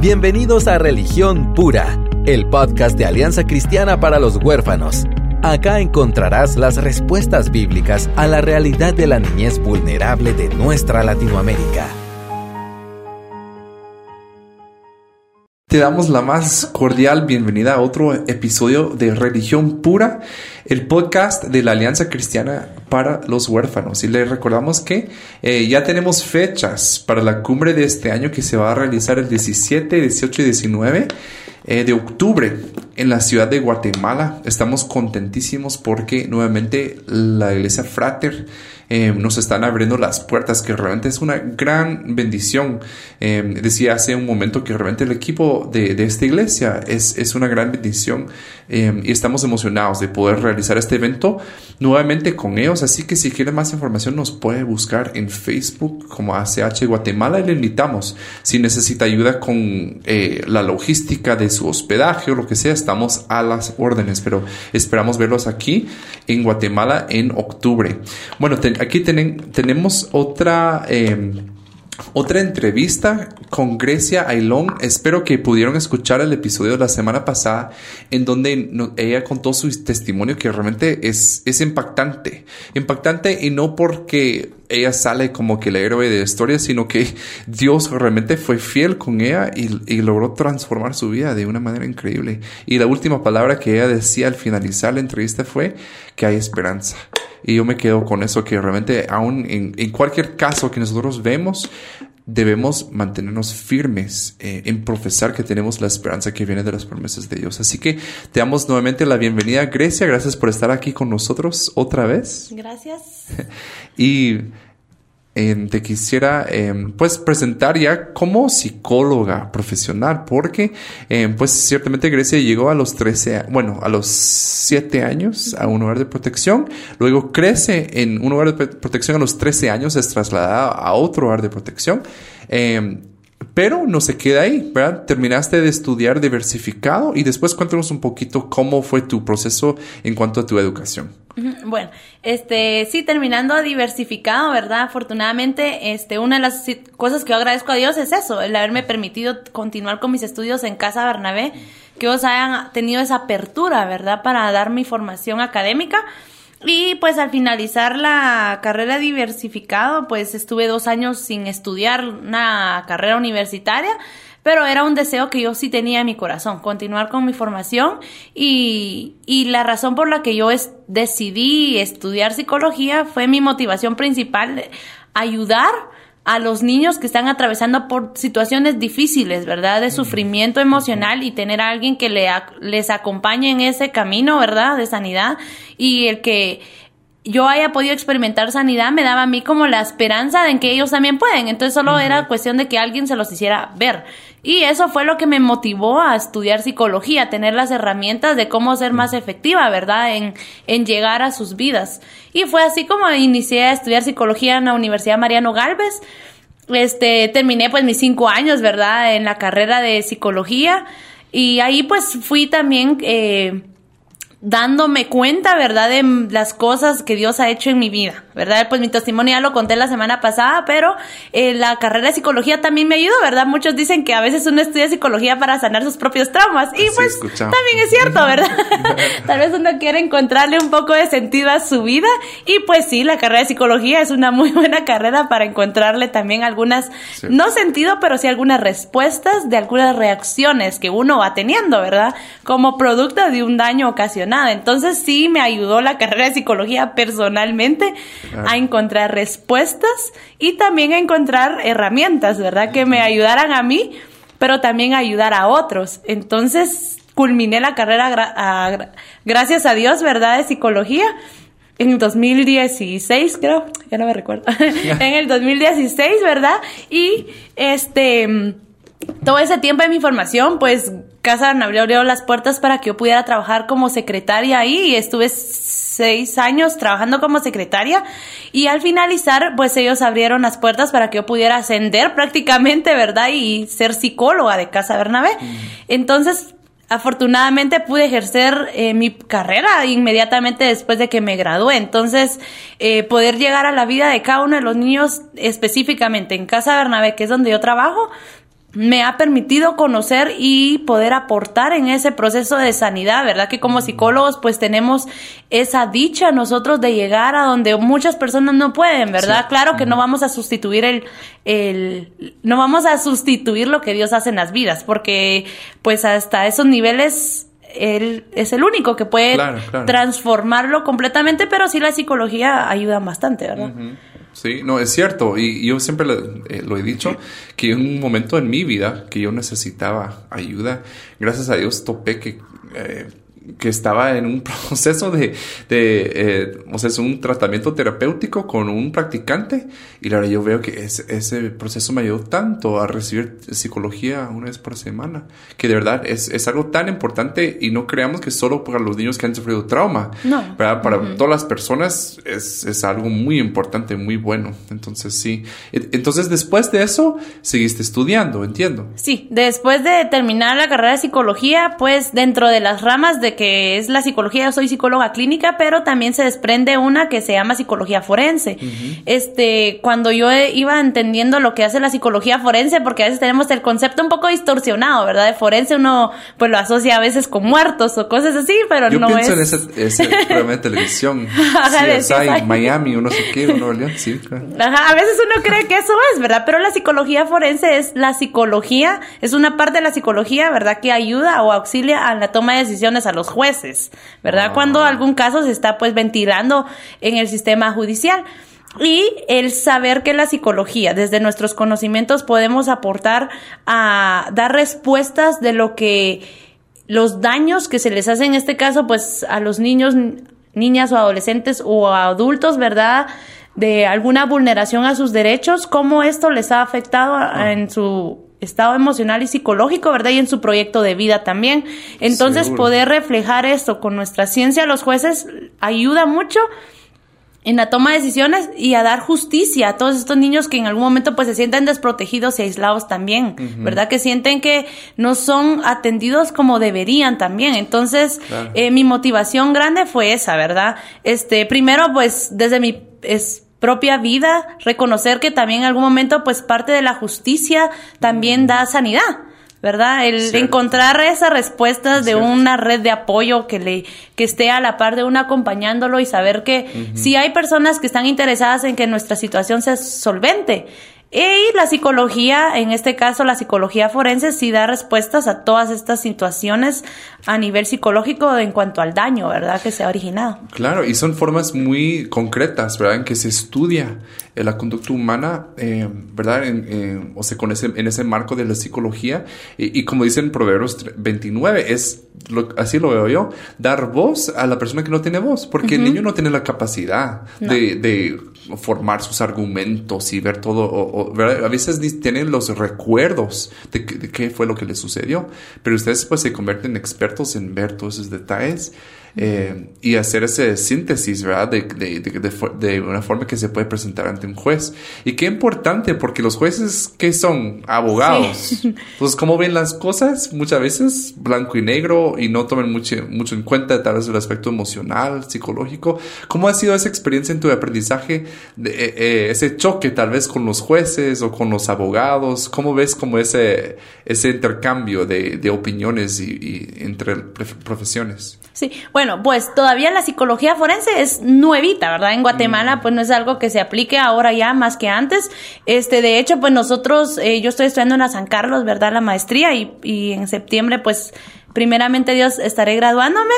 Bienvenidos a Religión Pura, el podcast de Alianza Cristiana para los Huérfanos. Acá encontrarás las respuestas bíblicas a la realidad de la niñez vulnerable de nuestra Latinoamérica. Te damos la más cordial bienvenida a otro episodio de Religión Pura, el podcast de la Alianza Cristiana para los Huérfanos. Y les recordamos que eh, ya tenemos fechas para la cumbre de este año que se va a realizar el 17, 18 y 19 eh, de octubre en la ciudad de Guatemala. Estamos contentísimos porque nuevamente la iglesia Frater eh, nos están abriendo las puertas, que realmente es una gran bendición. Eh, decía hace un momento que realmente el equipo de, de esta iglesia es, es, una gran bendición eh, y estamos emocionados de poder realizar este evento nuevamente con ellos. Así que si quieren más información nos puede buscar en Facebook como ACH Guatemala y le invitamos. Si necesita ayuda con la logística de su hospedaje o lo que sea, estamos a las órdenes, pero esperamos verlos aquí en Guatemala en octubre. Bueno, aquí tenemos otra, em, otra entrevista con Grecia Ailón. Espero que pudieron escuchar el episodio de la semana pasada en donde ella contó su testimonio que realmente es, es impactante. Impactante y no porque ella sale como que el héroe de la historia, sino que Dios realmente fue fiel con ella y, logró transformar su vida de una manera increíble. Y la última palabra que ella decía al finalizar la entrevista fue que hay esperanza. Y yo me quedo con eso, que realmente aún en, en cualquier caso que nosotros vemos, debemos mantenernos firmes eh, en profesar que tenemos la esperanza que viene de las promesas de Dios. Así que te damos nuevamente la bienvenida, Grecia. Gracias por estar aquí con nosotros otra vez. Gracias. y te quisiera em, pues presentar ya como psicóloga profesional porque em, pues ciertamente Grecia llegó a los 13, bueno, a los 7 años a un hogar de protección, luego crece en un hogar de protección a los 13 años, es trasladada a otro hogar de protección. Pero no se queda ahí, ¿verdad? Terminaste de estudiar diversificado y después cuéntanos un poquito cómo fue tu proceso en cuanto a tu educación. Bueno, este, sí, terminando diversificado, ¿verdad? Afortunadamente, este, una de las cosas que yo agradezco a Dios es eso, el haberme permitido continuar con mis estudios en Casa Bernabé, que ellos hayan tenido esa apertura, ¿verdad? Para dar mi formación académica. Y pues al finalizar la carrera diversificado, pues estuve dos años sin estudiar una carrera universitaria, pero era un deseo que yo sí tenía en mi corazón, continuar con mi formación y, y la razón por la que yo decidí estudiar psicología fue mi motivación principal, ayudar a los niños que están atravesando por situaciones difíciles, ¿verdad? De sufrimiento emocional y tener a alguien que le, les acompañe en ese camino, ¿verdad? De sanidad y el que yo haya podido experimentar sanidad me daba a mí como la esperanza de que ellos también pueden. Entonces solo era cuestión de que alguien se los hiciera ver. Y eso fue lo que me motivó a estudiar psicología, tener las herramientas de cómo ser más efectiva, ¿verdad? En, en llegar a sus vidas. Y fue así como inicié a estudiar psicología en la Universidad Mariano Galvez. Este, terminé pues mis cinco años, ¿verdad? En la carrera de psicología. Y ahí pues fui también eh, dándome cuenta, ¿verdad?, de las cosas que Dios ha hecho en mi vida, ¿verdad? Pues mi testimonio ya lo conté la semana pasada, pero eh, la carrera de psicología también me ayudó, ¿verdad? Muchos dicen que a veces uno estudia psicología para sanar sus propios traumas y pues también es cierto, ¿verdad? Tal vez uno quiere encontrarle un poco de sentido a su vida y pues sí, la carrera de psicología es una muy buena carrera para encontrarle también algunas, no sentido, pero sí algunas respuestas de algunas reacciones que uno va teniendo, ¿verdad? Como producto de un daño ocasional nada. Entonces sí me ayudó la carrera de psicología personalmente a encontrar respuestas y también a encontrar herramientas, ¿verdad? Que me ayudaran a mí, pero también a ayudar a otros. Entonces culminé la carrera gracias a Dios, ¿verdad? De psicología en 2016, creo, ya no me recuerdo, en el 2016, ¿verdad? Y este, todo ese tiempo de mi formación, pues Casa me abrió las puertas para que yo pudiera trabajar como secretaria ahí y estuve seis años trabajando como secretaria y al finalizar pues ellos abrieron las puertas para que yo pudiera ascender prácticamente, ¿verdad? Y ser psicóloga de Casa Bernabé. Mm. Entonces afortunadamente pude ejercer eh, mi carrera inmediatamente después de que me gradué. Entonces, eh, poder llegar a la vida de cada uno de los niños específicamente en Casa Bernabé, que es donde yo trabajo, me ha permitido conocer y poder aportar en ese proceso de sanidad, ¿verdad? Que como psicólogos pues tenemos esa dicha nosotros de llegar a donde muchas personas no pueden, ¿verdad? Claro que no vamos a sustituir el, el, no vamos a sustituir lo que Dios hace en las vidas, porque pues hasta esos niveles él es el único que puede transformarlo completamente, pero sí la psicología ayuda bastante, ¿verdad? Sí, no, es cierto. Y yo siempre eh, lo he dicho, que en un momento en mi vida que yo necesitaba ayuda, gracias a Dios topé que... Eh, que estaba en un proceso de, de eh, o sea, es un tratamiento terapéutico con un practicante y ahora yo veo que ese, ese, proceso me ayudó tanto a recibir psicología una vez por semana, que de verdad es, es algo tan importante y no creamos que solo para los niños que han sufrido trauma, no. para todas las personas es, es, algo muy importante, muy bueno. Entonces sí, entonces después de eso seguiste estudiando, entiendo. Sí, después de terminar la carrera de psicología, pues dentro de las ramas de que es la psicología, yo soy psicóloga clínica, pero también se desprende una que se llama psicología forense. Este, cuando yo iba entendiendo lo que hace la psicología forense, porque a veces tenemos el concepto un poco distorsionado, ¿verdad? De forense uno pues lo asocia a veces con muertos o cosas así, pero yo no pienso es. en ese, ese programa de televisión. hay Miami, uno se quiere, uno sí. Ajá, a veces uno cree que eso es, ¿verdad? Pero la psicología forense es la psicología, es una parte de la psicología, ¿verdad? Que ayuda o auxilia a la toma de decisiones a los jueces, ¿verdad? Ah. Cuando algún caso se está pues ventilando en el sistema judicial. Y el saber que la psicología, desde nuestros conocimientos, podemos aportar a dar respuestas de lo que los daños que se les hacen en este caso, pues a los niños, niñas o adolescentes o adultos, ¿verdad? De alguna vulneración a sus derechos, cómo esto les ha afectado en su estado emocional y psicológico, ¿verdad? Y en su proyecto de vida también. Entonces, Seguro. poder reflejar esto con nuestra ciencia, los jueces, ayuda mucho en la toma de decisiones y a dar justicia a todos estos niños que en algún momento pues se sienten desprotegidos y aislados también, ¿verdad? Que sienten que no son atendidos como deberían también. Entonces, Claro. eh, mi motivación grande fue esa, ¿verdad? Este, primero pues desde mi es, propia vida, reconocer que también en algún momento pues parte de la justicia también da sanidad. ¿Verdad? El Cierto. encontrar esas respuestas de Cierto. una red de apoyo que le que esté a la par de uno acompañándolo y saber que si hay personas que están interesadas en que nuestra situación sea solvente y la psicología, en este caso la psicología forense, sí da respuestas a todas estas situaciones a nivel psicológico en cuanto al daño, ¿verdad? Que se ha originado. Claro, y son formas muy concretas, ¿verdad? En que se estudia la conducta humana, eh, ¿verdad? En, eh, o sea, con ese, en ese marco de la psicología. Y, y como dicen Proverbios tre- 29, es, lo- así lo veo yo, dar voz a la persona que no tiene voz, porque el niño no tiene la capacidad de, de formar sus argumentos y ver todo. A veces tienen los recuerdos de qué fue lo que les sucedió, pero ustedes pues se convierten en expertos en ver todos esos detalles eh, y hacer ese síntesis, ¿verdad? De, de, de, de una forma que se puede presentar ante un juez. Y qué importante, porque los jueces, que son? Abogados. Entonces, ¿cómo ven las cosas? Muchas veces blanco y negro y no toman mucho, mucho en cuenta tal vez el aspecto emocional, psicológico. ¿Cómo ha sido esa experiencia en tu aprendizaje? De, eh, eh, ese choque tal vez con los jueces o con los abogados. ¿Cómo ves como ese, ese intercambio de, de opiniones y, y entre profesiones? Sí, bueno, pues todavía la psicología forense es nuevita, ¿verdad? En Guatemala, pues no es algo que se aplique ahora ya más que antes. Este, de hecho, pues nosotros, eh, yo estoy estudiando en la San Carlos, ¿verdad? La maestría y, y en septiembre, pues primeramente Dios estaré graduándome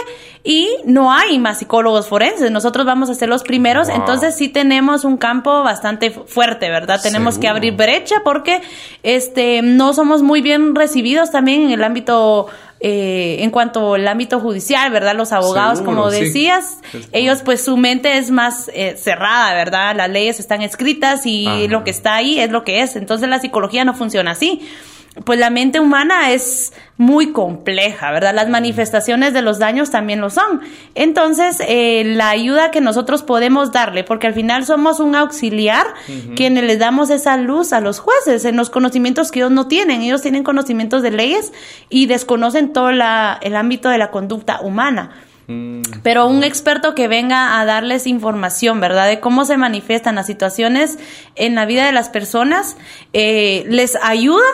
y no hay más psicólogos forenses. Nosotros vamos a ser los primeros, Wow. entonces sí tenemos un campo bastante fu- fuerte, ¿verdad? Tenemos que abrir brecha porque este no somos muy bien recibidos también en el ámbito eh, en cuanto al ámbito judicial, ¿verdad? Los abogados, Seguro, como decías, ellos pues su mente es más eh, cerrada, ¿verdad? Las leyes están escritas y Ajá. lo que está ahí es lo que es. Entonces la psicología no funciona así. Pues la mente humana es muy compleja, ¿verdad? Las manifestaciones de los daños también lo son. Entonces, eh, la ayuda que nosotros podemos darle, porque al final somos un auxiliar, quienes les damos esa luz a los jueces en los conocimientos que ellos no tienen. Ellos tienen conocimientos de leyes y desconocen todo la- el ámbito de la conducta humana. Pero un experto que venga a darles información, ¿verdad? De cómo se manifiestan las situaciones en la vida de las personas, eh, les ayuda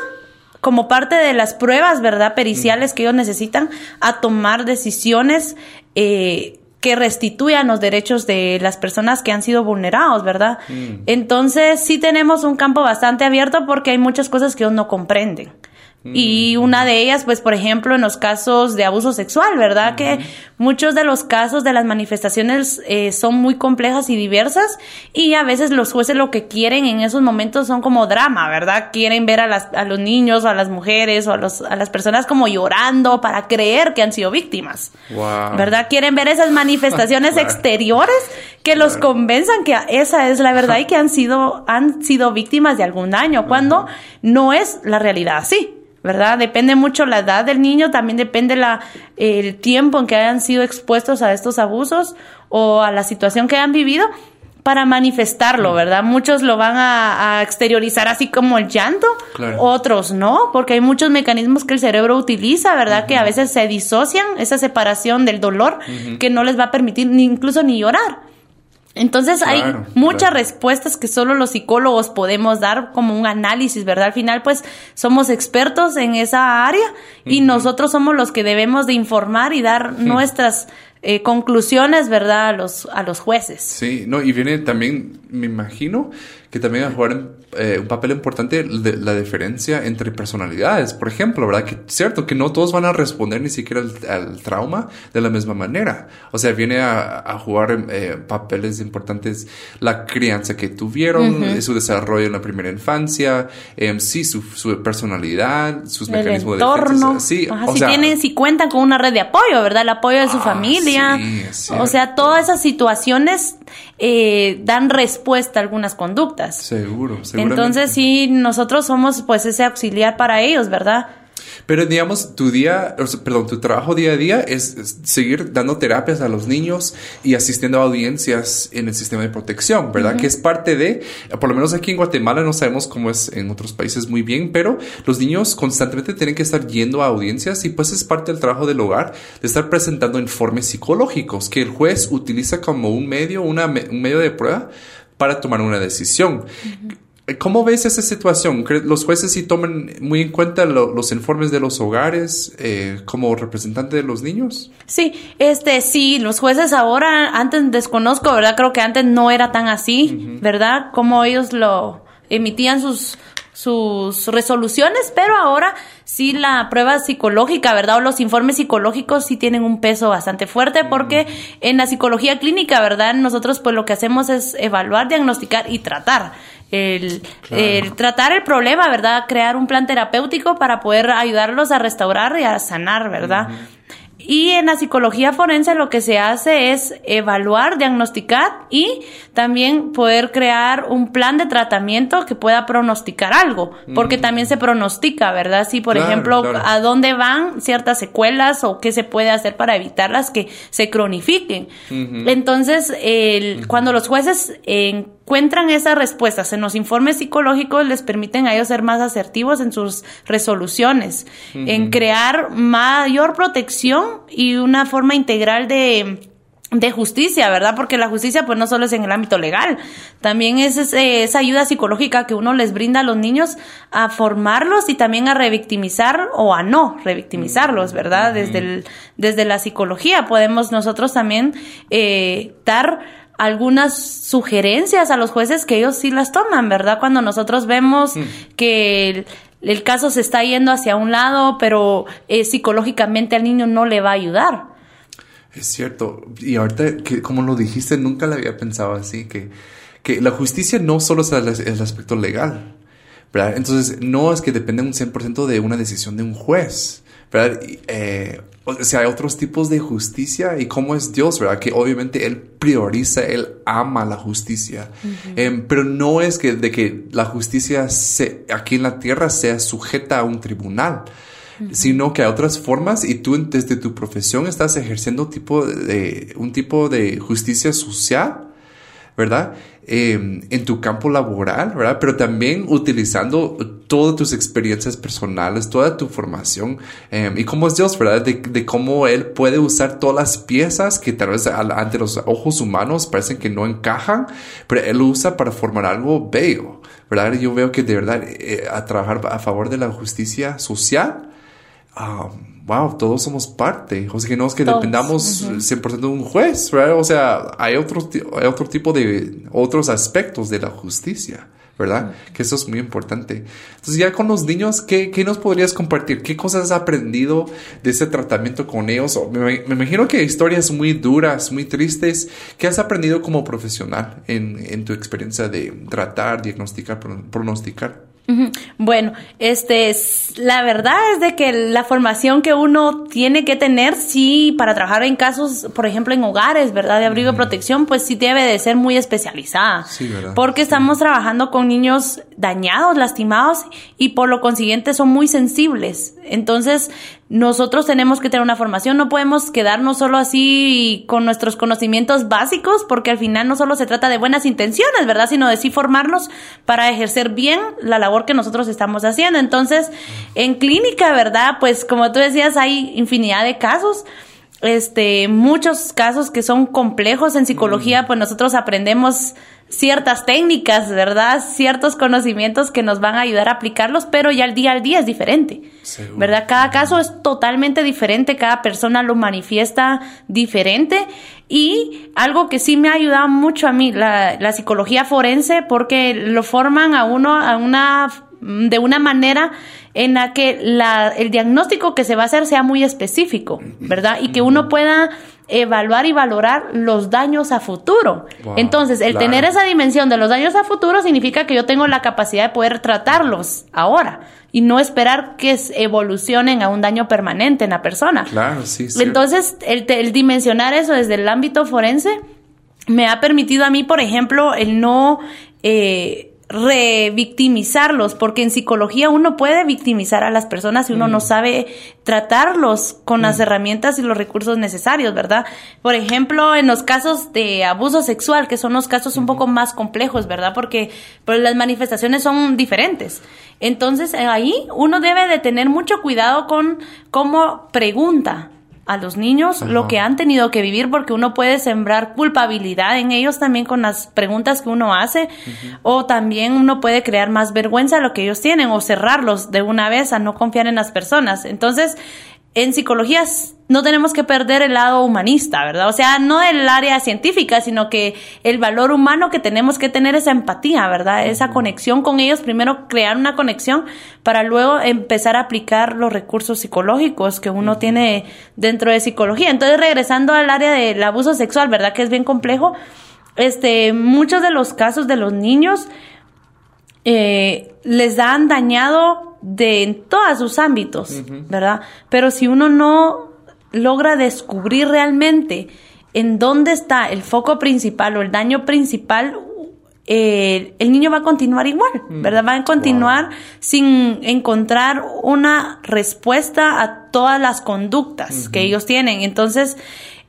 como parte de las pruebas, ¿verdad? Periciales que ellos necesitan a tomar decisiones eh, que restituyan los derechos de las personas que han sido vulnerados, ¿verdad? Mm. Entonces sí tenemos un campo bastante abierto porque hay muchas cosas que ellos no comprenden. Y una de ellas, pues, por ejemplo, en los casos de abuso sexual, ¿verdad? Que muchos de los casos de las manifestaciones eh, son muy complejas y diversas y a veces los jueces lo que quieren en esos momentos son como drama, ¿verdad? Quieren ver a, las, a los niños o a las mujeres o a, los, a las personas como llorando para creer que han sido víctimas, Wow. ¿verdad? Quieren ver esas manifestaciones Claro. exteriores que los convenzan que esa es la verdad y que han sido, han sido víctimas de algún daño, cuando no es la realidad así. ¿Verdad? Depende mucho la edad del niño, también depende la, el tiempo en que hayan sido expuestos a estos abusos o a la situación que hayan vivido para manifestarlo, ¿verdad? Muchos lo van a, a exteriorizar así como el llanto, Claro. otros no, porque hay muchos mecanismos que el cerebro utiliza, ¿verdad? Que a veces se disocian, esa separación del dolor, que no les va a permitir ni incluso ni llorar. Entonces hay muchas claro. respuestas que solo los psicólogos podemos dar como un análisis, ¿verdad? Al final, pues somos expertos en esa área y nosotros somos los que debemos de informar y dar nuestras eh, conclusiones, ¿verdad? A los, a los jueces. Sí, no, y viene también, me imagino, que también a jugar eh, un papel importante de- la diferencia entre personalidades. Por ejemplo, ¿verdad? Que cierto que no todos van a responder ni siquiera al, al trauma de la misma manera. O sea, viene a, a jugar eh, papeles importantes la crianza que tuvieron, eh, su desarrollo en la primera infancia, em, sí, su, su personalidad, sus El mecanismos entorno. de defensa. Sí, Ajá, o si sea, tienen, si cuentan con una red de apoyo, ¿verdad? El apoyo de su Ah, familia. sí, o sea, todas esas situaciones eh, dan respuesta a algunas conductas. seguro, seguramente. Entonces sí, nosotros somos pues ese auxiliar para ellos, ¿verdad? Pero digamos, tu día, perdón, tu trabajo día a día es, es seguir dando terapias a los niños y asistiendo a audiencias en el sistema de protección, ¿verdad? Que es parte de, por lo menos aquí en Guatemala no sabemos cómo es en otros países muy bien, pero los niños constantemente tienen que estar yendo a audiencias y pues es parte del trabajo del hogar de estar presentando informes psicológicos que el juez utiliza como un medio, una, un medio de prueba para tomar una decisión. ¿Cómo ves esa situación? ¿Cre- ¿Los jueces sí toman muy en cuenta lo- los informes de los hogares eh, como representante de los niños? Sí, este, sí, los jueces ahora, antes desconozco, ¿verdad? Creo que antes no era tan así, ¿verdad? Como ellos lo emitían sus sus resoluciones, pero ahora sí la prueba psicológica, ¿verdad? O los informes psicológicos sí tienen un peso bastante fuerte porque en la psicología clínica, ¿verdad? Nosotros pues lo que hacemos es evaluar, diagnosticar y tratar. El, Claro. el tratar el problema, ¿verdad? Crear un plan terapéutico para poder ayudarlos a restaurar y a sanar, ¿verdad? Y en la psicología forense lo que se hace es evaluar, diagnosticar y también poder crear un plan de tratamiento que pueda pronosticar algo, porque también se pronostica, ¿verdad? Si, por Claro, ejemplo, claro. a dónde van ciertas secuelas o qué se puede hacer para evitarlas que se cronifiquen. Entonces, el- cuando los jueces encuentran esas respuestas en los informes psicológicos, les permiten a ellos ser más asertivos en sus resoluciones, en crear mayor protección y una forma integral de de justicia, ¿verdad? Porque la justicia pues no solo es en el ámbito legal, también es ese- esa ayuda psicológica que uno les brinda a los niños a formarlos y también a revictimizar o a no revictimizarlos, ¿verdad? Desde, el, desde la psicología podemos nosotros también eh, dar algunas sugerencias a los jueces que ellos sí las toman, ¿verdad? Cuando nosotros vemos que el, el caso se está yendo hacia un lado, pero eh, psicológicamente al niño no le va a ayudar. Es cierto. Y ahorita, que, como lo dijiste, nunca lo había pensado así, que, que la justicia no solo es el, el aspecto legal, ¿verdad? Entonces, no es que depende un 100% de una decisión de un juez, ¿verdad? Eh, o sea, hay otros tipos de justicia y cómo es Dios, ¿verdad? Que obviamente Él prioriza, Él ama la justicia. Em, pero no es que de que la justicia se, aquí en la tierra sea sujeta a un tribunal sino que hay otras formas y tú desde tu profesión estás ejerciendo tipo de, un tipo de justicia social, ¿verdad? Eh, en tu campo laboral, ¿verdad? Pero también utilizando todas tus experiencias personales, toda tu formación eh, y cómo es Dios, ¿verdad? De, de cómo Él puede usar todas las piezas que tal vez al- ante los ojos humanos parecen que no encajan, pero Él lo usa para formar algo bello, ¿verdad? Yo veo que de verdad eh, a trabajar a favor de la justicia social, wow, todos somos parte. O sea, que no es que dependamos 100% de un juez, ¿verdad? O sea, hay otro, hay otro tipo de, otros aspectos de la justicia. ¿verdad? Que eso es muy importante. Entonces, ya con los niños, ¿qué, qué nos podrías compartir? ¿Qué cosas has aprendido de ese tratamiento con ellos? Me, me, imagino que historias muy duras, muy tristes. ¿Qué has aprendido como profesional en, en tu experiencia de tratar, diagnosticar, pronosticar? Bueno, este, la verdad es de que la formación que uno tiene que tener, sí, para trabajar en casos, por ejemplo, en hogares, ¿verdad? De abrigo y protección, pues sí debe de ser muy especializada. Sí, ¿verdad? Porque estamos trabajando con niños dañados, lastimados y por lo consiguiente son muy sensibles. Entonces, nosotros tenemos que tener una formación, no podemos quedarnos solo así con nuestros conocimientos básicos, porque al final no solo se trata de buenas intenciones, ¿verdad? Sino de sí formarnos para ejercer bien la labor que nosotros estamos haciendo. Entonces, en clínica, ¿verdad? Pues como tú decías, hay infinidad de casos este, muchos casos que son complejos en psicología, pues nosotros aprendemos ciertas técnicas, ¿verdad? Ciertos conocimientos que nos van a ayudar a aplicarlos, pero ya el día al día es diferente, ¿verdad? Cada caso es totalmente diferente, cada persona lo manifiesta diferente y algo que sí me ha ayudado mucho a mí, la, la psicología forense, porque lo forman a uno a una de una manera en la que la, el diagnóstico que se va a hacer sea muy específico, ¿verdad? Y que uno pueda evaluar y valorar los daños a futuro. Entonces, el tener esa dimensión de los daños a futuro significa que yo tengo la capacidad de poder tratarlos ahora y no esperar que evolucionen a un daño permanente en la persona. Claro, sí. Entonces, el, el dimensionar eso desde el ámbito forense me ha permitido a mí, por ejemplo, el no... Eh, revictimizarlos, porque en psicología uno puede victimizar a las personas si uno no sabe tratarlos con las herramientas y los recursos necesarios, ¿verdad? Por ejemplo, en los casos de abuso sexual, que son los casos un poco más complejos, ¿verdad? Porque pues, las manifestaciones son diferentes. Entonces, ahí uno debe de tener mucho cuidado con cómo pregunta, a los niños lo que han tenido que vivir porque uno puede sembrar culpabilidad en ellos también con las preguntas que uno hace o también uno puede crear más vergüenza a lo que ellos tienen o cerrarlos de una vez a no confiar en las personas. Entonces, en psicología no tenemos que perder el lado humanista, ¿verdad? O sea, no el área científica, sino que el valor humano que tenemos que tener esa empatía, ¿verdad? Esa conexión con ellos, primero crear una conexión para luego empezar a aplicar los recursos psicológicos que uno tiene dentro de psicología. Entonces, regresando al área del abuso sexual, ¿verdad? Que es bien complejo. Este, muchos de los casos de los niños eh, les han dañado de en todos sus ámbitos, ¿verdad? Pero si uno no logra descubrir realmente en dónde está el foco principal o el daño principal, eh, el niño va a continuar igual, mm. ¿verdad? Va a continuar sin encontrar una respuesta a todas las conductas que ellos tienen. Entonces,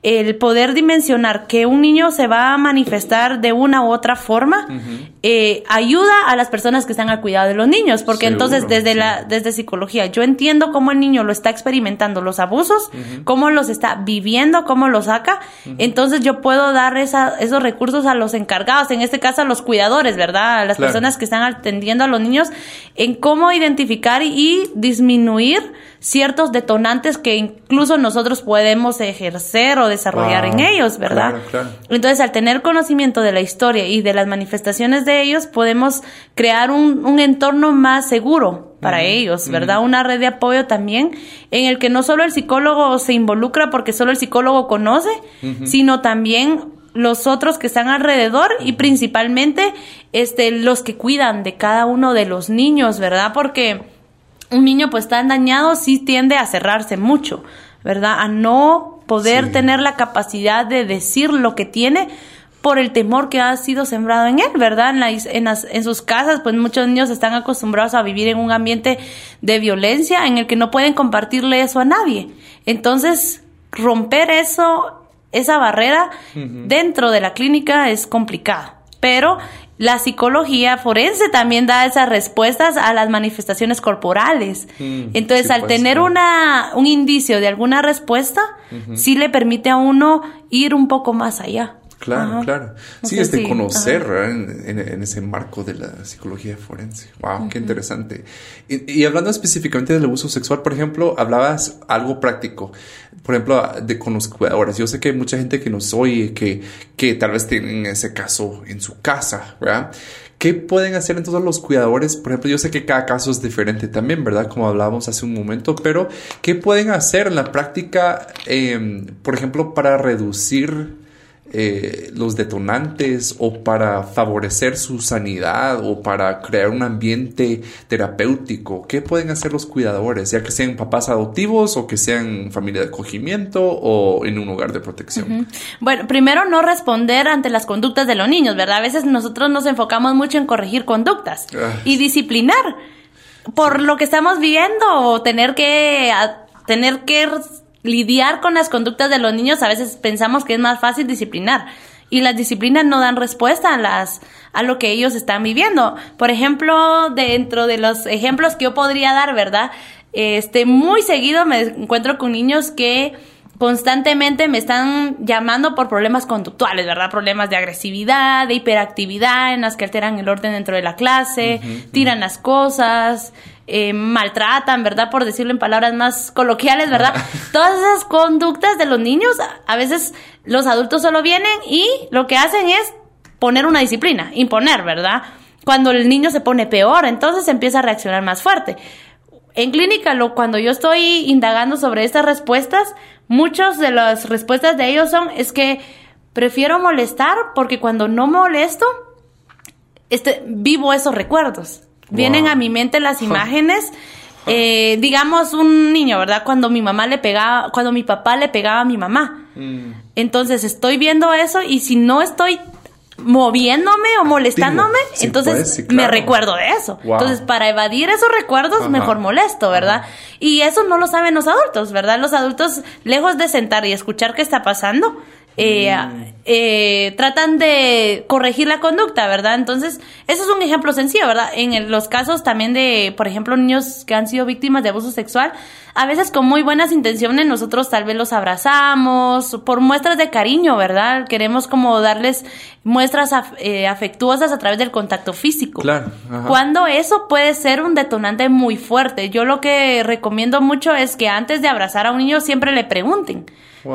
el poder dimensionar que un niño se va a manifestar de una u otra forma eh, ayuda a las personas que están al cuidado de los niños, porque entonces desde la desde psicología yo entiendo cómo el niño lo está experimentando los abusos, cómo los está viviendo, cómo los saca, entonces yo puedo dar esa, esos recursos a los encargados, en este caso a los cuidadores, ¿verdad? A las personas que están atendiendo a los niños en cómo identificar y disminuir ciertos detonantes que incluso nosotros podemos ejercer o desarrollar en ellos, ¿verdad? Entonces, al tener conocimiento de la historia y de las manifestaciones de ellos, podemos crear un, un entorno más seguro para ellos, ¿verdad? Una red de apoyo también en el que no solo el psicólogo se involucra porque solo el psicólogo conoce, sino también los otros que están alrededor y principalmente este los que cuidan de cada uno de los niños, ¿verdad? Porque un niño pues tan dañado sí tiende a cerrarse mucho, ¿verdad? A no poder tener la capacidad de decir lo que tiene por el temor que ha sido sembrado en él, ¿verdad? En, en, sus casas, pues muchos niños están acostumbrados a vivir en un ambiente de violencia en el que no pueden compartirle eso a nadie. Entonces, romper eso, esa barrera dentro de la clínica es complicado. Pero la psicología forense también da esas respuestas a las manifestaciones corporales. Mm, Entonces, al pues, tener una, un indicio de alguna respuesta, sí le permite a uno ir un poco más allá. Claro, claro. Sí, es de conocer en, ese marco de la psicología forense. Wow, qué interesante. Y, hablando específicamente del abuso sexual, por ejemplo, hablabas algo práctico. Por ejemplo, de con los cuidadores. Yo sé que hay mucha gente que nos oye que, que tal vez tienen ese caso en su casa, ¿verdad? ¿Qué pueden hacer entonces los cuidadores? Por ejemplo, yo sé que cada caso es diferente también, ¿verdad? Como hablábamos hace un momento, pero ¿qué pueden hacer en la práctica, em, por ejemplo, para reducir eh, los detonantes o para favorecer su sanidad o para crear un ambiente terapéutico? ¿Qué pueden hacer los cuidadores, ya que sean papás adoptivos o que sean familia de acogimiento o en un hogar de protección? Bueno, primero no responder ante las conductas de los niños, ¿verdad? A veces nosotros nos enfocamos mucho en corregir conductas ah. y disciplinar por lo que estamos viviendo o tener que tener que lidiar con las conductas de los niños, a veces pensamos que es más fácil disciplinar. Y las disciplinas no dan respuesta a las a lo que ellos están viviendo. Por ejemplo, dentro de los ejemplos que yo podría dar, ¿verdad? Este, muy seguido me encuentro con niños que constantemente me están llamando por problemas conductuales, ¿verdad? Problemas de agresividad, de hiperactividad, en las que alteran el orden dentro de la clase, tiran las cosas, eh, maltratan, ¿verdad? Por decirlo en palabras más coloquiales, ¿verdad? Todas esas conductas de los niños, a veces los adultos solo vienen y lo que hacen es poner una disciplina, imponer, ¿verdad? Cuando el niño se pone peor, entonces empieza a reaccionar más fuerte. En clínica, lo, cuando yo estoy indagando sobre estas respuestas, muchas de las respuestas de ellos son, es que prefiero molestar porque cuando no molesto, este, vivo esos recuerdos. Vienen a mi mente las imágenes. Eh, digamos un niño, ¿verdad? Cuando mi mamá le pegaba, cuando mi papá le pegaba a mi mamá. Mm. Entonces estoy viendo eso y si no estoy moviéndome o molestándome, entonces me recuerdo de eso. Entonces, para evadir esos recuerdos, mejor molesto, ¿verdad? Y eso no lo saben los adultos, ¿verdad? Los adultos, lejos de sentar y escuchar qué está pasando, eh, mm. eh, tratan de corregir la conducta, ¿verdad? Entonces, eso es un ejemplo sencillo, ¿verdad? En los casos también de, por ejemplo, niños que han sido víctimas de abuso sexual, a veces con muy buenas intenciones nosotros tal vez los abrazamos por muestras de cariño, ¿verdad? Queremos como darles muestras eh, afectuosas a través del contacto físico. Claro. Cuando eso puede ser un detonante muy fuerte. Yo lo que recomiendo mucho es que antes de abrazar a un niño siempre le pregunten.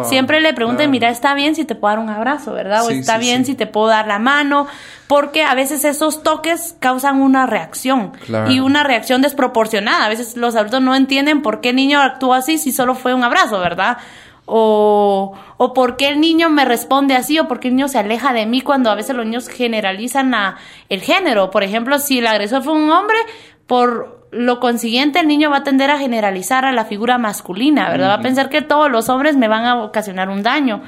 Siempre le pregunten, mira, está bien si te puedo dar un abrazo, ¿verdad? o está bien si te puedo dar la mano, porque a veces esos toques causan una reacción y una reacción desproporcionada. A veces los adultos no entienden por qué el niño actúa así si solo fue un abrazo, ¿verdad? O, o por qué el niño me responde así o por qué el niño se aleja de mí cuando a veces los niños generalizan a el género. Por ejemplo, si el agresor fue un hombre, por lo consiguiente, el niño va a tender a generalizar a la figura masculina, ¿verdad? Va a pensar que todos los hombres me van a ocasionar un daño.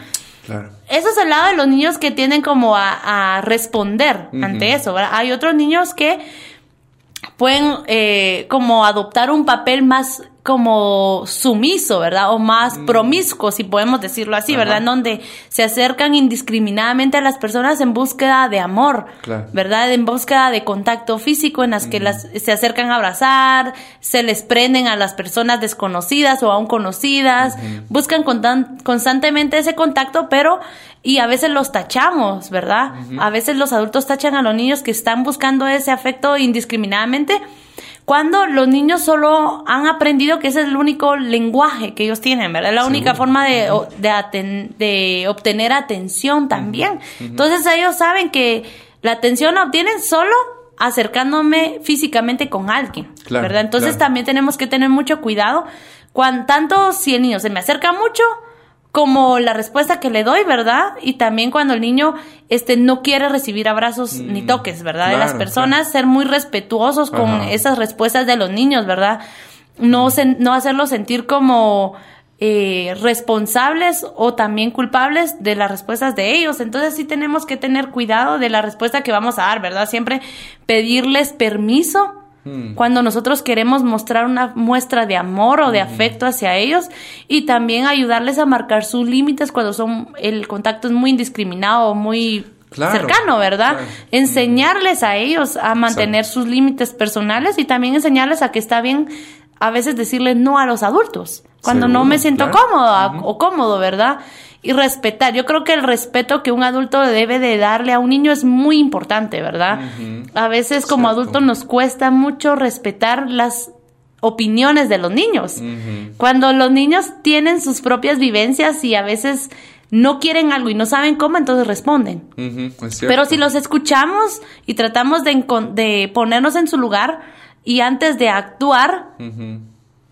Claro. Eso es el lado de los niños que tienden como a, responder ante eso, ¿verdad? Hay otros niños que pueden eh, como adoptar un papel más como sumiso, ¿verdad? O más mm. promiscuo, si podemos decirlo así, ¿verdad? En donde se acercan indiscriminadamente a las personas en búsqueda de amor, ¿verdad? En búsqueda de contacto físico, en las que las, se acercan a abrazar, se les prenden a las personas desconocidas o aún conocidas, buscan constantemente ese contacto, pero y a veces los tachamos, ¿verdad? A veces los adultos tachan a los niños que están buscando ese afecto indiscriminadamente cuando los niños solo han aprendido que ese es el único lenguaje que ellos tienen, ¿verdad? Es la única forma de, de, obtener atención también. Entonces ellos saben que la atención la obtienen solo acercándome físicamente con alguien, ¿verdad? Entonces también tenemos que tener mucho cuidado. Cuando, tanto si el niño se me acerca mucho, como la respuesta que le doy, ¿verdad? Y también cuando el niño este no quiere recibir abrazos ni mm, toques, ¿verdad? de las personas ser muy respetuosos con esas respuestas de los niños, ¿verdad? No no hacerlos sentir como eh, responsables o también culpables de las respuestas de ellos. Entonces sí tenemos que tener cuidado de la respuesta que vamos a dar, ¿verdad? Siempre pedirles permiso Hmm. Cuando nosotros queremos mostrar una muestra de amor o de hmm. afecto hacia ellos y también ayudarles a marcar sus límites cuando son el contacto es muy indiscriminado o muy cercano, ¿verdad? Enseñarles a ellos a mantener sus límites personales y también enseñarles a que está bien a veces decirles no a los adultos. Cuando no me siento claro. cómoda o cómodo, ¿verdad? Y respetar. Yo creo que el respeto que un adulto debe de darle a un niño es muy importante, ¿verdad? A veces como Cierto. adultos nos cuesta mucho respetar las opiniones de los niños. Cuando los niños tienen sus propias vivencias y a veces no quieren algo y no saben cómo, entonces responden. Pero si los escuchamos y tratamos de, de ponernos en su lugar y antes de actuar.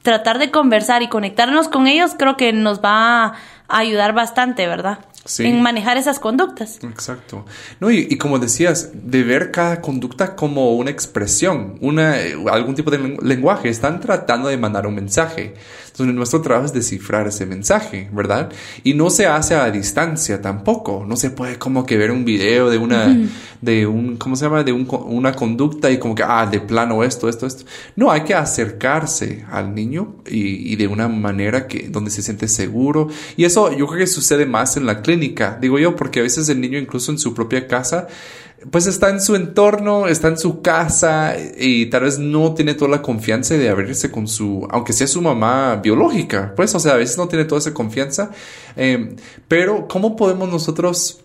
Tratar de conversar y conectarnos con ellos, creo que nos va a ayudar bastante, ¿verdad? Sí. En manejar esas conductas. Exacto. No, y, y como decías, de ver cada conducta como una expresión, una, eh, algún tipo de len- lenguaje. Están tratando de mandar un mensaje. Entonces, nuestro trabajo es descifrar ese mensaje, ¿verdad? Y no se hace a distancia tampoco. No se puede como que ver un video de una, de un, ¿cómo se llama? De un, una conducta y como que, ah, de plano esto, esto, esto. No, hay que acercarse al niño y, y de una manera que, donde se siente seguro. Y eso yo creo que sucede más en la clínica, digo yo, porque a veces el niño incluso en su propia casa, pues está en su entorno, está en su casa y tal vez no tiene toda la confianza de abrirse con su, aunque sea su mamá biológica, pues, o sea, a veces no tiene toda esa confianza. Eh, pero, ¿cómo podemos nosotros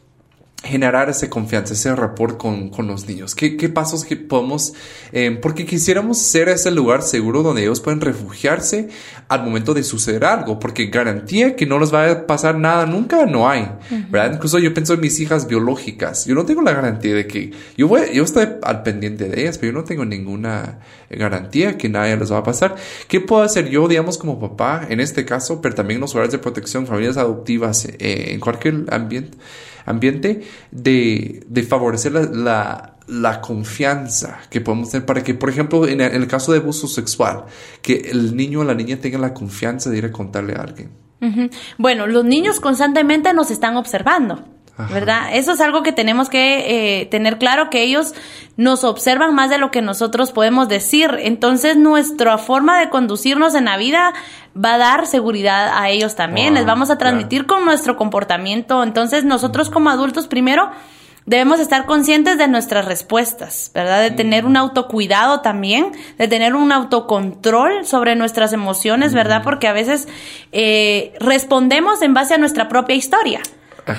generar esa confianza, ese rapport con, con los niños? ¿Qué, qué pasos que podemos, eh, porque quisiéramos ser ese lugar seguro donde ellos pueden refugiarse al momento de suceder algo, porque garantía que no les va a pasar nada nunca no hay, ¿verdad? Incluso yo pienso en mis hijas biológicas, yo no tengo la garantía de que, yo voy, yo estoy al pendiente de ellas, pero yo no tengo ninguna garantía que nada les va a pasar. ¿Qué puedo hacer yo, digamos, como papá, en este caso, pero también en los hogares de protección, familias adoptivas, eh, en cualquier ambiente? Ambiente de, de favorecer la, la, la confianza que podemos tener para que, por ejemplo, en el, caso de abuso sexual, que el niño o la niña tenga la confianza de ir a contarle a alguien. Bueno, los niños constantemente nos están observando. Ajá. ¿Verdad? Eso es algo que tenemos que eh, tener claro, que ellos nos observan más de lo que nosotros podemos decir. Entonces, nuestra forma de conducirnos en la vida va a dar seguridad a ellos también. Wow, Les vamos a transmitir con nuestro comportamiento. Entonces, nosotros como adultos, primero, debemos estar conscientes de nuestras respuestas, ¿verdad? De tener un autocuidado también, de tener un autocontrol sobre nuestras emociones, ¿verdad? Porque a veces eh, respondemos en base a nuestra propia historia.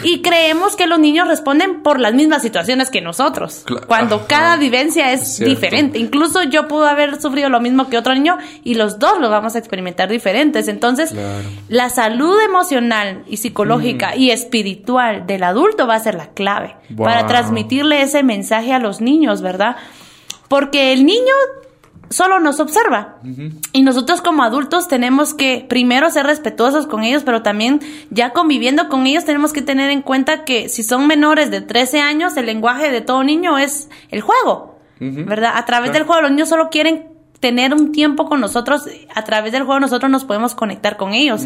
Y creemos que los niños responden por las mismas situaciones que nosotros, cuando ajá. cada vivencia es Cierto. diferente. Incluso yo pude haber sufrido lo mismo que otro niño y los dos lo vamos a experimentar diferentes. Entonces, Claro. la salud emocional y psicológica y espiritual del adulto va a ser la clave Wow. para transmitirle ese mensaje a los niños, ¿verdad? Porque el niño solo nos observa. Y nosotros como adultos tenemos que primero ser respetuosos con ellos, pero también ya conviviendo con ellos tenemos que tener en cuenta que si son menores de 13 años, el lenguaje de todo niño es el juego, ¿verdad? A través Claro. del juego los niños solo quieren tener un tiempo con nosotros, a través del juego nosotros nos podemos conectar con ellos,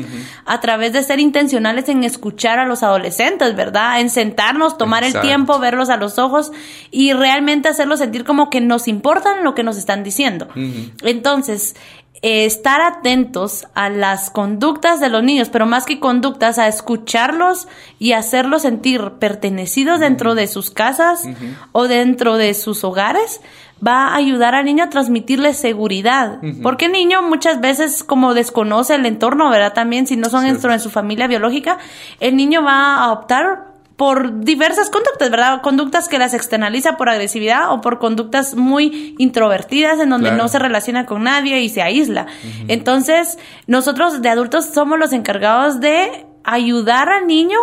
a través de ser intencionales en escuchar a los adolescentes, ¿verdad? En sentarnos, tomar Exacto. el tiempo, verlos a los ojos y realmente hacerlos sentir como que nos importan lo que nos están diciendo. Entonces, eh, estar atentos a las conductas de los niños, pero más que conductas, a escucharlos y hacerlos sentir pertenecidos dentro de sus casas o dentro de sus hogares, va a ayudar al niño a transmitirle seguridad. Porque el niño muchas veces como desconoce el entorno, ¿verdad? También si no son dentro de su familia biológica, el niño va a optar por diversas conductas, ¿verdad? Conductas que las externaliza por agresividad o por conductas muy introvertidas en donde Claro. no se relaciona con nadie y se aísla. Entonces, nosotros de adultos somos los encargados de ayudar al niño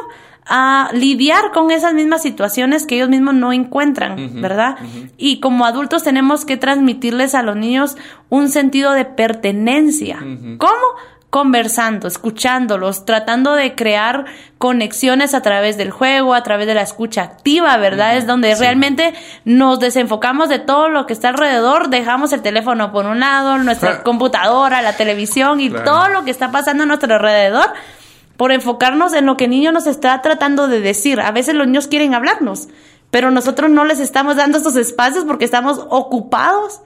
a lidiar con esas mismas situaciones que ellos mismos no encuentran, ¿verdad? Y como adultos tenemos que transmitirles a los niños un sentido de pertenencia. ¿Cómo? conversando, escuchándolos, tratando de crear conexiones a través del juego, a través de la escucha activa, ¿verdad? Es donde Sí. realmente nos desenfocamos de todo lo que está alrededor, dejamos el teléfono por un lado, nuestra computadora, la televisión y Claro. todo lo que está pasando a nuestro alrededor por enfocarnos en lo que el niño nos está tratando de decir. A veces los niños quieren hablarnos, pero nosotros no les estamos dando estos espacios porque estamos ocupados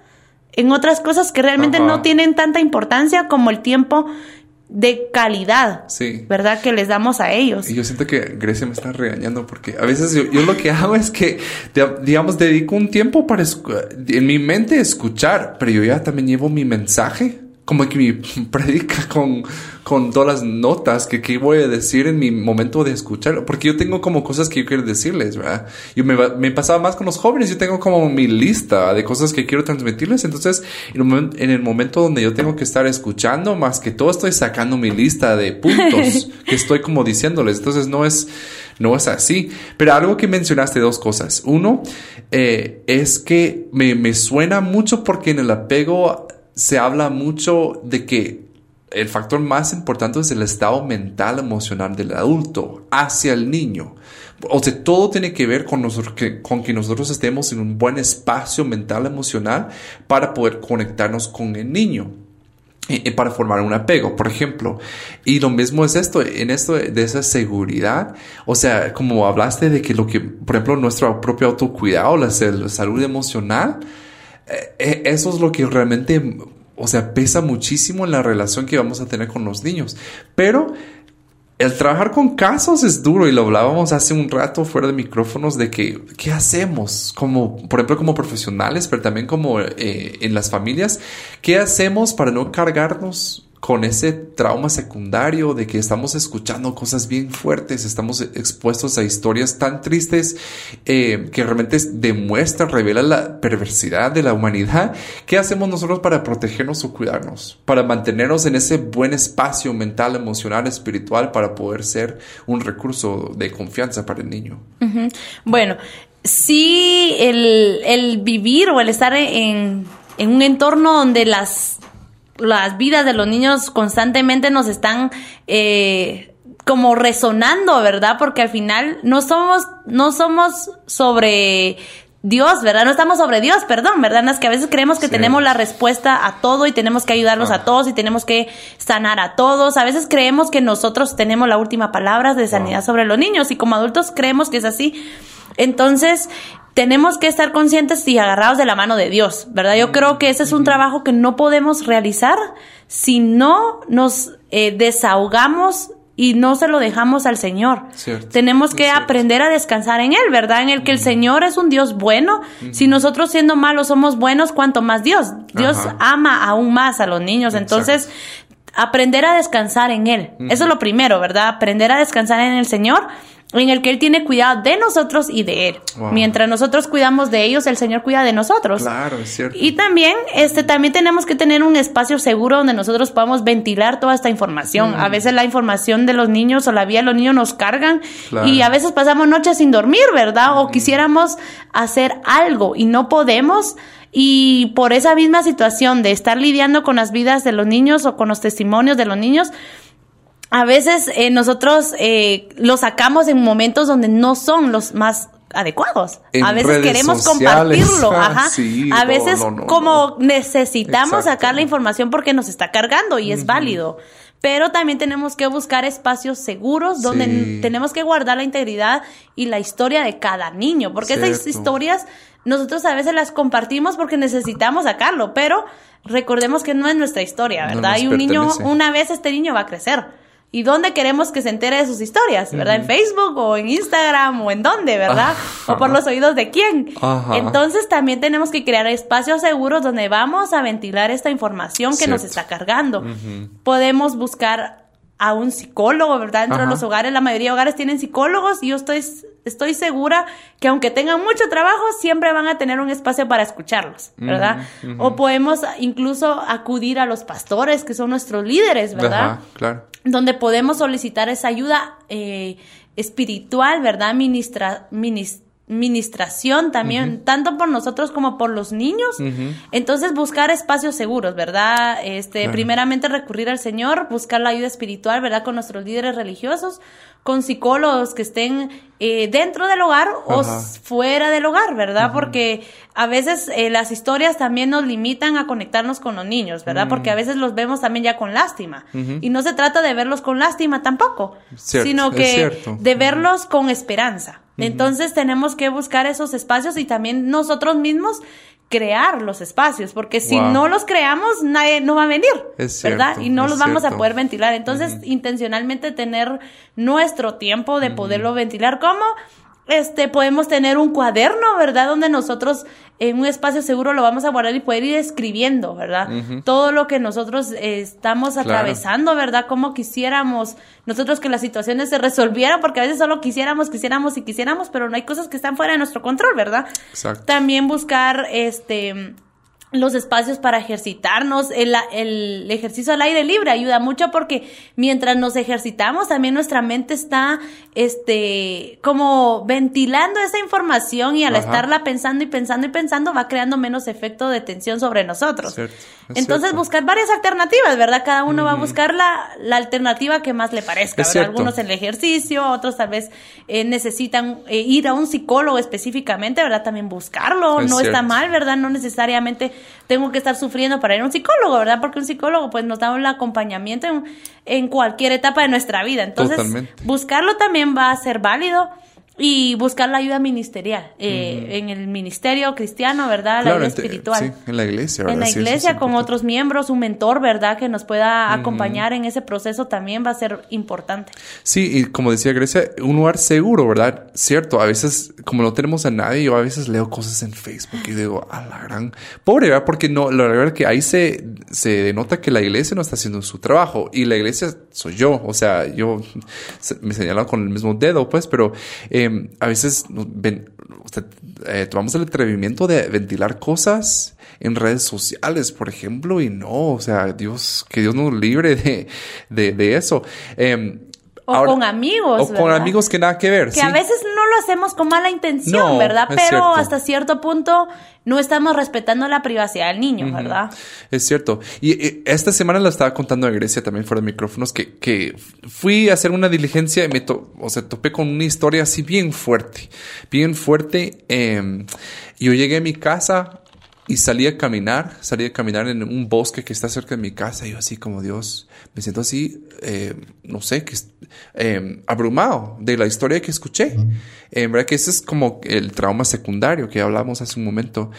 en otras cosas que realmente Ajá. no tienen tanta importancia como el tiempo de calidad, Sí. ¿verdad? Que les damos a ellos. Y yo siento que Grecia me está regañando porque a veces yo, yo lo que hago es que, digamos, dedico un tiempo para en mi mente escuchar, pero yo ya también llevo mi mensaje como que me predica con, con todas las notas que, que voy a decir en mi momento de escuchar, porque yo tengo como cosas que yo quiero decirles, ¿verdad? Yo me, me pasaba más con los jóvenes, yo tengo como mi lista de cosas que quiero transmitirles, entonces en, el momento donde yo tengo que estar escuchando, más que todo estoy sacando mi lista de puntos que estoy como diciéndoles, entonces no es, no es así. Pero algo que mencionaste, dos cosas. Uno, eh, es que me, me suena mucho porque en el apego se habla mucho de que el factor más importante es el estado mental emocional del adulto hacia el niño. O sea, todo tiene que ver con, nosotros, que, con que nosotros estemos en un buen espacio mental emocional para poder conectarnos con el niño. y para formar un apego, por ejemplo. Y lo mismo es esto, en esto de esa seguridad, o sea, como hablaste de que lo que, por ejemplo, nuestro propio autocuidado, la salud emocional, eh, eh, eso es lo que realmente, o sea, pesa muchísimo en la relación que vamos a tener con los niños. Pero el trabajar con casos es duro y lo hablábamos hace un rato fuera de micrófonos de que, ¿qué hacemos? Como, por ejemplo, como profesionales, pero también como eh, en las familias, ¿qué hacemos para no cargarnos con ese trauma secundario de que estamos escuchando cosas bien fuertes, estamos expuestos a historias tan tristes eh, que realmente demuestran, revelan la perversidad de la humanidad. ¿Qué hacemos nosotros para protegernos o cuidarnos? Para mantenernos en ese buen espacio mental, emocional, espiritual, para poder ser un recurso de confianza para el niño. Bueno, sí, el, vivir o el estar en, en un entorno donde las las vidas de los niños constantemente nos están eh, como resonando, ¿verdad? Porque al final no somos, no somos sobre Dios, ¿verdad? No estamos sobre Dios, perdón, ¿verdad? Es que a veces creemos que tenemos la respuesta a todo y tenemos que ayudarlos a todos y tenemos que sanar a todos. A veces creemos que nosotros tenemos la última palabra de sanidad sobre los niños y como adultos creemos que es así. Entonces, tenemos que estar conscientes y agarrados de la mano de Dios, ¿verdad? Yo creo que ese es un trabajo que no podemos realizar si no nos eh, desahogamos y no se lo dejamos al Señor. Tenemos que aprender a descansar en Él, ¿verdad? En el que el Señor es un Dios bueno. Si nosotros siendo malos somos buenos, cuanto más Dios. Dios ama aún más a los niños. Entonces, aprender a descansar en Él. Eso es lo primero, ¿verdad? Aprender a descansar en el Señor en el que Él tiene cuidado de nosotros y de Él. Mientras nosotros cuidamos de ellos, el Señor cuida de nosotros. Claro, es cierto. Y también, este, también tenemos que tener un espacio seguro donde nosotros podamos ventilar toda esta información. A veces la información de los niños o la vida de los niños nos cargan y a veces pasamos noches sin dormir, ¿verdad? O quisiéramos hacer algo y no podemos. Y por esa misma situación de estar lidiando con las vidas de los niños o con los testimonios de los niños, a veces eh, nosotros eh, lo sacamos en momentos donde no son los más adecuados. a veces queremos compartirlo, ajá. a veces como necesitamos sacar la información porque nos está cargando y es válido. Pero también tenemos que buscar espacios seguros donde tenemos que guardar la integridad y la historia de cada niño, porque esas historias nosotros a veces las compartimos porque necesitamos sacarlo, pero recordemos que no es nuestra historia, ¿verdad? y un niño, una vez este niño va a crecer y dónde queremos que se entere de sus historias, ¿verdad? En Facebook o en Instagram o en dónde, ¿verdad? O por los oídos de quién. Entonces también tenemos que crear espacios seguros donde vamos a ventilar esta información que nos está cargando. Podemos buscar a un psicólogo, ¿verdad? Dentro de los hogares, la mayoría de hogares tienen psicólogos y yo estoy, estoy segura que aunque tengan mucho trabajo, siempre van a tener un espacio para escucharlos, ¿verdad? O podemos incluso acudir a los pastores, que son nuestros líderes, ¿verdad? claro donde podemos solicitar esa ayuda eh, espiritual, ¿verdad? Ministra, ministración también, tanto por nosotros como por los niños. Entonces, buscar espacios seguros, ¿verdad? Este, primeramente recurrir al Señor, buscar la ayuda espiritual, ¿verdad? Con nuestros líderes religiosos, con psicólogos que estén eh, dentro del hogar o fuera del hogar, ¿verdad? Porque a veces eh, las historias también nos limitan a conectarnos con los niños, ¿verdad? Porque a veces los vemos también ya con lástima. Y no se trata de verlos con lástima tampoco, sino que de verlos con esperanza. Entonces tenemos que buscar esos espacios y también nosotros mismos crear los espacios, porque si no los creamos, nadie no va a venir, ¿verdad? Y no los vamos a poder ventilar. Entonces, intencionalmente tener nuestro tiempo de poderlo ventilar. ¿Cómo? Este, podemos tener un cuaderno, ¿verdad? Donde nosotros en un espacio seguro lo vamos a guardar y poder ir escribiendo, ¿verdad? Todo lo que nosotros eh, estamos atravesando, ¿verdad? Como quisiéramos nosotros que las situaciones se resolvieran, porque a veces solo quisiéramos, quisiéramos y quisiéramos, pero no hay cosas que están fuera de nuestro control, ¿verdad? Exacto. También buscar, este, los espacios para ejercitarnos, el, el, ejercicio al aire libre ayuda mucho porque mientras nos ejercitamos también nuestra mente está este como ventilando esa información y al estarla pensando y pensando y pensando va creando menos efecto de tensión sobre nosotros. Entonces buscar varias alternativas, ¿verdad? Cada uno va a buscar la, la, alternativa que más le parezca. Algunos el ejercicio, otros tal vez eh, necesitan eh, ir a un psicólogo específicamente, ¿verdad? También buscarlo, no está mal, ¿verdad? No necesariamente tengo que estar sufriendo para ir a un psicólogo, ¿verdad? Porque un psicólogo pues nos da un acompañamiento en, en cualquier etapa de nuestra vida. Entonces, buscarlo también va a ser válido y buscar la ayuda ministerial eh, en el ministerio cristiano, ¿verdad? La ayuda espiritual. Sí, en la iglesia, ¿verdad? En la iglesia con otros miembros, un mentor, ¿verdad? Que nos pueda acompañar en ese proceso también va a ser importante. Sí, y como decía Grecia, un lugar seguro, ¿verdad? Cierto, a veces, como no tenemos a nadie, yo a veces leo cosas en Facebook y digo, a la gran... Pobre, ¿verdad? Porque no, la verdad es que ahí se, se denota que la iglesia no está haciendo su trabajo y la iglesia soy yo, o sea, yo me señalo con el mismo dedo, pues, pero... A veces eh, tomamos el atrevimiento de ventilar cosas en redes sociales, por ejemplo, y no, o sea, Dios, que Dios nos libre de, de, eso. Em, o con amigos. O con amigos que nada que ver. Que a veces no lo hacemos con mala intención, ¿verdad? Pero hasta cierto punto no estamos respetando la privacidad del niño, ¿verdad? Es cierto. Y, esta semana la estaba contando a Grecia también fuera de micrófonos que, que fui a hacer una diligencia y me o sea, topé con una historia así bien fuerte. Bien fuerte. Eh, yo llegué a mi casa y salí a caminar, salí a caminar en un bosque que está cerca de mi casa y yo así como Dios, me siento así, eh, no sé, que eh, abrumado de la historia que escuché. En verdad que ese es como el trauma secundario que hablamos hace un momento.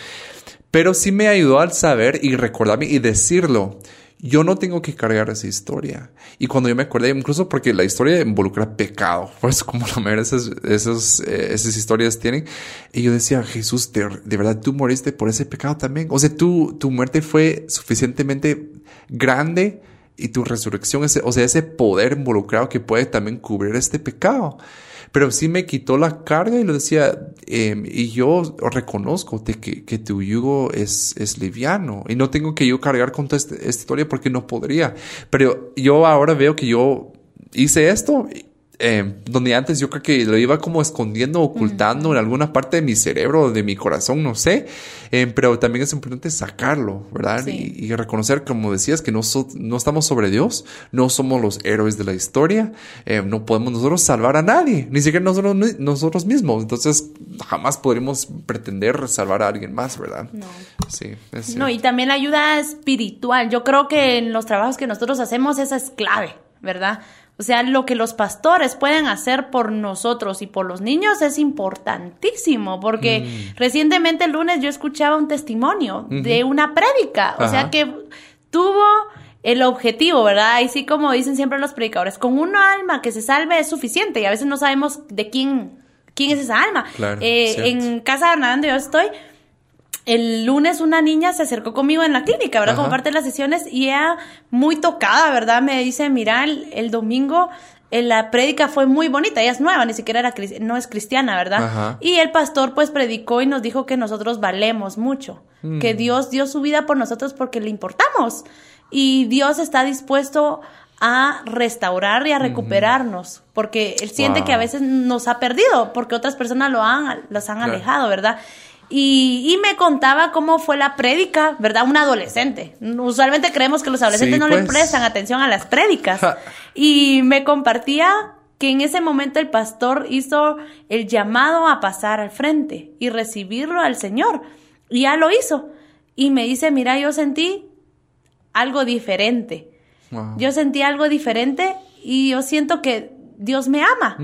Pero sí me ayudó al saber y recordarme y decirlo yo no tengo que cargar esa historia. Y cuando yo me acordé, incluso porque la historia involucra pecado, pues como la mayoría de esas, eh, esas, historias tienen, y yo decía, Jesús, de, verdad tú moriste por ese pecado también. O sea, tu, tu muerte fue suficientemente grande y tu resurrección, o sea, ese poder involucrado que puede también cubrir este pecado. Pero sí me quitó la carga y lo decía, em, y yo reconozco que, que tu yugo es, es liviano. Y no tengo que yo cargar con toda esta, esta historia porque no podría, pero yo ahora veo que yo hice esto eh, donde antes yo creo que lo iba como escondiendo, ocultando en alguna parte de mi cerebro, de mi corazón, no sé, eh, pero también es importante sacarlo, ¿verdad? Y, reconocer, como decías, que no, no estamos sobre Dios, no somos los héroes de la historia, eh, no podemos nosotros salvar a nadie, ni siquiera nosotros, nosotros mismos, entonces jamás podremos pretender salvar a alguien más, ¿verdad? No. Sí, es No, y también la ayuda espiritual, yo creo que en los trabajos que nosotros hacemos esa es clave, ¿verdad? O sea, lo que los pastores pueden hacer por nosotros y por los niños es importantísimo, porque mm. recientemente el lunes yo escuchaba un testimonio de una prédica, o sea que tuvo el objetivo, ¿verdad? Y sí, como dicen siempre los predicadores, con una alma que se salve es suficiente y a veces no sabemos de quién, quién es esa alma. eh, en casa de Hernán, donde yo estoy, el lunes una niña se acercó conmigo en la clínica, ¿verdad? Como parte de las sesiones y ella muy tocada, ¿verdad? Me dice, mira, el, domingo eh, la prédica fue muy bonita, ella es nueva, ni siquiera era no es cristiana, ¿verdad? Y el pastor pues predicó y nos dijo que nosotros valemos mucho, que mm. Dios dio su vida por nosotros porque le importamos y Dios está dispuesto a restaurar y a recuperarnos, porque él siente que a veces nos ha perdido, porque otras personas lo han, los han alejado, ¿verdad? Y, me contaba cómo fue la prédica, ¿verdad? Un adolescente. Usualmente creemos que los adolescentes no le pues. prestan atención a las prédicas. y me compartía que en ese momento el pastor hizo el llamado a pasar al frente y recibirlo al Señor. Y ya lo hizo. Y me dice, mira, yo sentí algo diferente. Yo sentí algo diferente y yo siento que Dios me ama.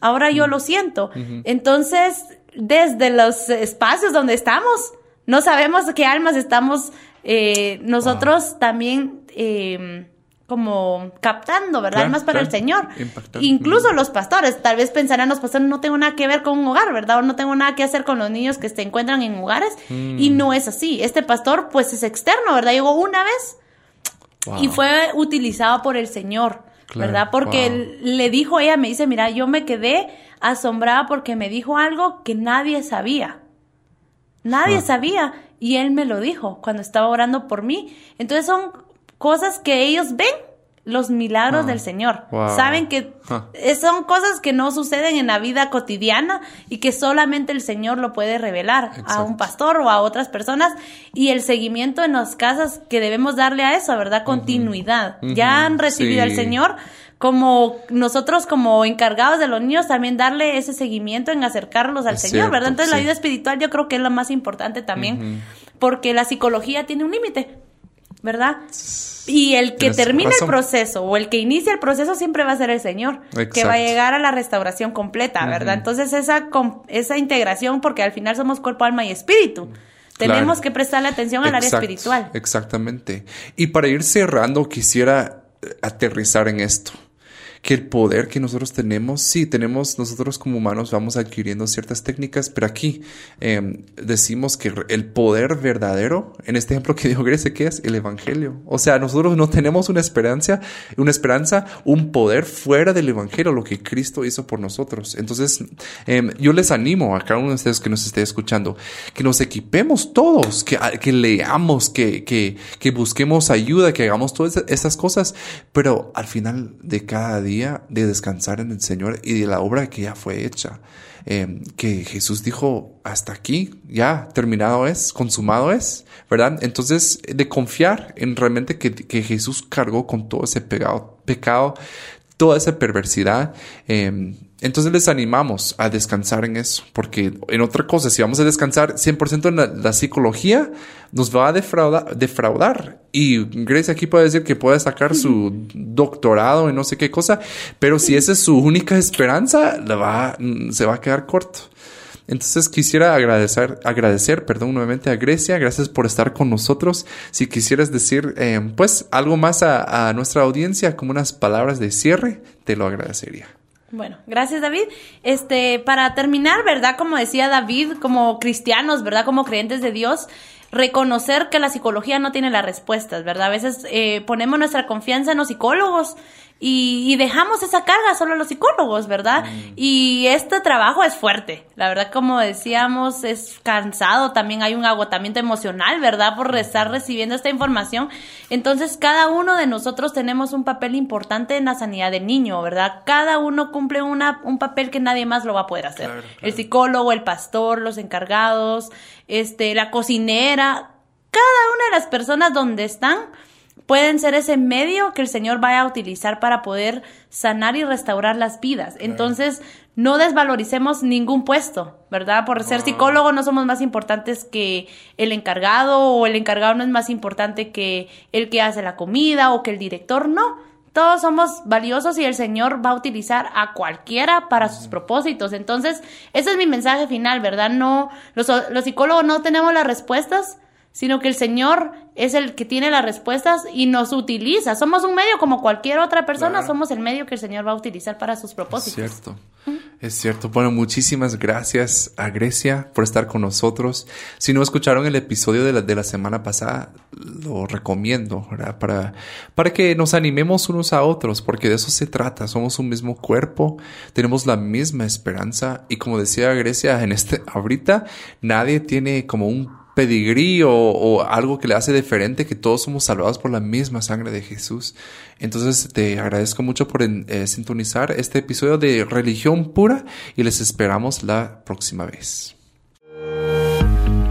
Ahora yo lo siento. Entonces, desde los espacios donde estamos. No sabemos qué almas estamos eh, nosotros también eh, como captando, ¿verdad? Claro, Más para el. Señor. Impactando. Incluso los pastores, tal vez pensarán los pastores, no tengo nada que ver con un hogar, ¿verdad? O no tengo nada que hacer con los niños que se encuentran en hogares. Mm. Y no es así. Este pastor, pues, es externo, ¿verdad? Llegó una vez Wow. y fue utilizado por el Señor, Claro, ¿verdad? Porque wow. le dijo ella, me dice, mira, yo me quedé asombrada porque me dijo algo que nadie sabía. Nadie Ah. sabía y él me lo dijo cuando estaba orando por mí. Entonces son cosas que ellos ven los milagros Ah. del Señor. Wow. Saben que Ah. son cosas que no suceden en la vida cotidiana y que solamente el Señor lo puede revelar a un pastor o a otras personas y el seguimiento en las casas que debemos darle a eso, ¿verdad? Continuidad. Ya han recibido al Sí. Señor como nosotros como encargados de los niños también darle ese seguimiento en acercarlos al Es Señor, cierto, ¿verdad? Entonces la vida espiritual yo creo que es lo más importante también porque la psicología tiene un límite, ¿verdad? Y el que Tienes termina razón. el proceso o el que inicia el proceso siempre va a ser el Señor, que va a llegar a la restauración completa, ¿verdad? Entonces esa, esa integración, porque al final somos cuerpo, alma y espíritu, Claro. tenemos que prestarle atención al área espiritual. Exactamente. Y para ir cerrando, quisiera aterrizar en esto. Que el poder que nosotros tenemos, sí, tenemos, nosotros como humanos vamos adquiriendo ciertas técnicas, pero aquí eh, decimos que el poder verdadero, en este ejemplo que dijo Grecia, ¿qué es? El Evangelio. O sea, nosotros no tenemos una esperanza, una esperanza, un poder fuera del Evangelio, lo que Cristo hizo por nosotros. Entonces, eh, yo les animo a cada uno de ustedes que nos esté escuchando, que nos equipemos todos, que, que leamos, que, que, que busquemos ayuda, que hagamos todas esas cosas, pero al final de cada día de descansar en el Señor y de la obra que ya fue hecha. Eh, que Jesús dijo, hasta aquí, ya terminado es, consumado es, ¿verdad? Entonces, de confiar en realmente que, que Jesús cargó con todo ese pecado, pecado toda esa perversidad. eh, entonces les animamos a descansar en eso, porque en otra cosa, si vamos a descansar 100% en la, la psicología, nos va a defraudar, defraudar. Y Grace aquí puede decir que puede sacar su doctorado en no sé qué cosa, pero si esa es su única esperanza, la va, mm, se va a quedar corto. Entonces quisiera agradecer, agradecer, perdón, nuevamente a Grecia. Gracias por estar con nosotros. Si quisieras decir, eh, pues, algo más a, a nuestra audiencia, como unas palabras de cierre, te lo agradecería. Bueno, gracias David. Este, para terminar, ¿verdad? Como decía David, como cristianos, ¿verdad? Como creyentes de Dios, reconocer que la psicología no tiene las respuestas, ¿verdad? A veces eh, ponemos nuestra confianza en los psicólogos y, y dejamos esa carga solo a los psicólogos, ¿verdad? Y este trabajo es fuerte, la verdad, como decíamos, es cansado, también hay un agotamiento emocional, ¿verdad? Por estar recibiendo esta información. Entonces, cada uno de nosotros tenemos un papel importante en la sanidad del niño, ¿verdad? Cada uno cumple una, un papel que nadie más lo va a poder hacer. Claro, claro. El psicólogo, el pastor, los encargados, este, la cocinera, cada una de las personas donde están pueden ser ese medio que el Señor vaya a utilizar para poder sanar y restaurar las vidas. Entonces, no desvaloricemos ningún puesto, ¿verdad? Por ser psicólogo no somos más importantes que el encargado o el encargado no es más importante que el que hace la comida o que el director, no. Todos somos valiosos y el Señor va a utilizar a cualquiera para sus propósitos. Entonces, ese es mi mensaje final, ¿verdad? No, los, los psicólogos no tenemos las respuestas, sino que el Señor es el que tiene las respuestas y nos utiliza. Somos un medio como cualquier otra persona, Claro. somos el medio que el Señor va a utilizar para sus Es propósitos. cierto. Es cierto. Bueno, muchísimas gracias a Grecia por estar con nosotros. Si no escucharon el episodio de la, de la semana pasada, lo recomiendo, ¿verdad? Para, para que nos animemos unos a otros, porque de eso se trata. Somos un mismo cuerpo, tenemos la misma esperanza y como decía Grecia, en este, ahorita nadie tiene como un pedigrí o, algo que le hace diferente, que todos somos salvados por la misma sangre de Jesús. Entonces te agradezco mucho por eh, sintonizar este episodio de Religión Pura y les esperamos la próxima vez.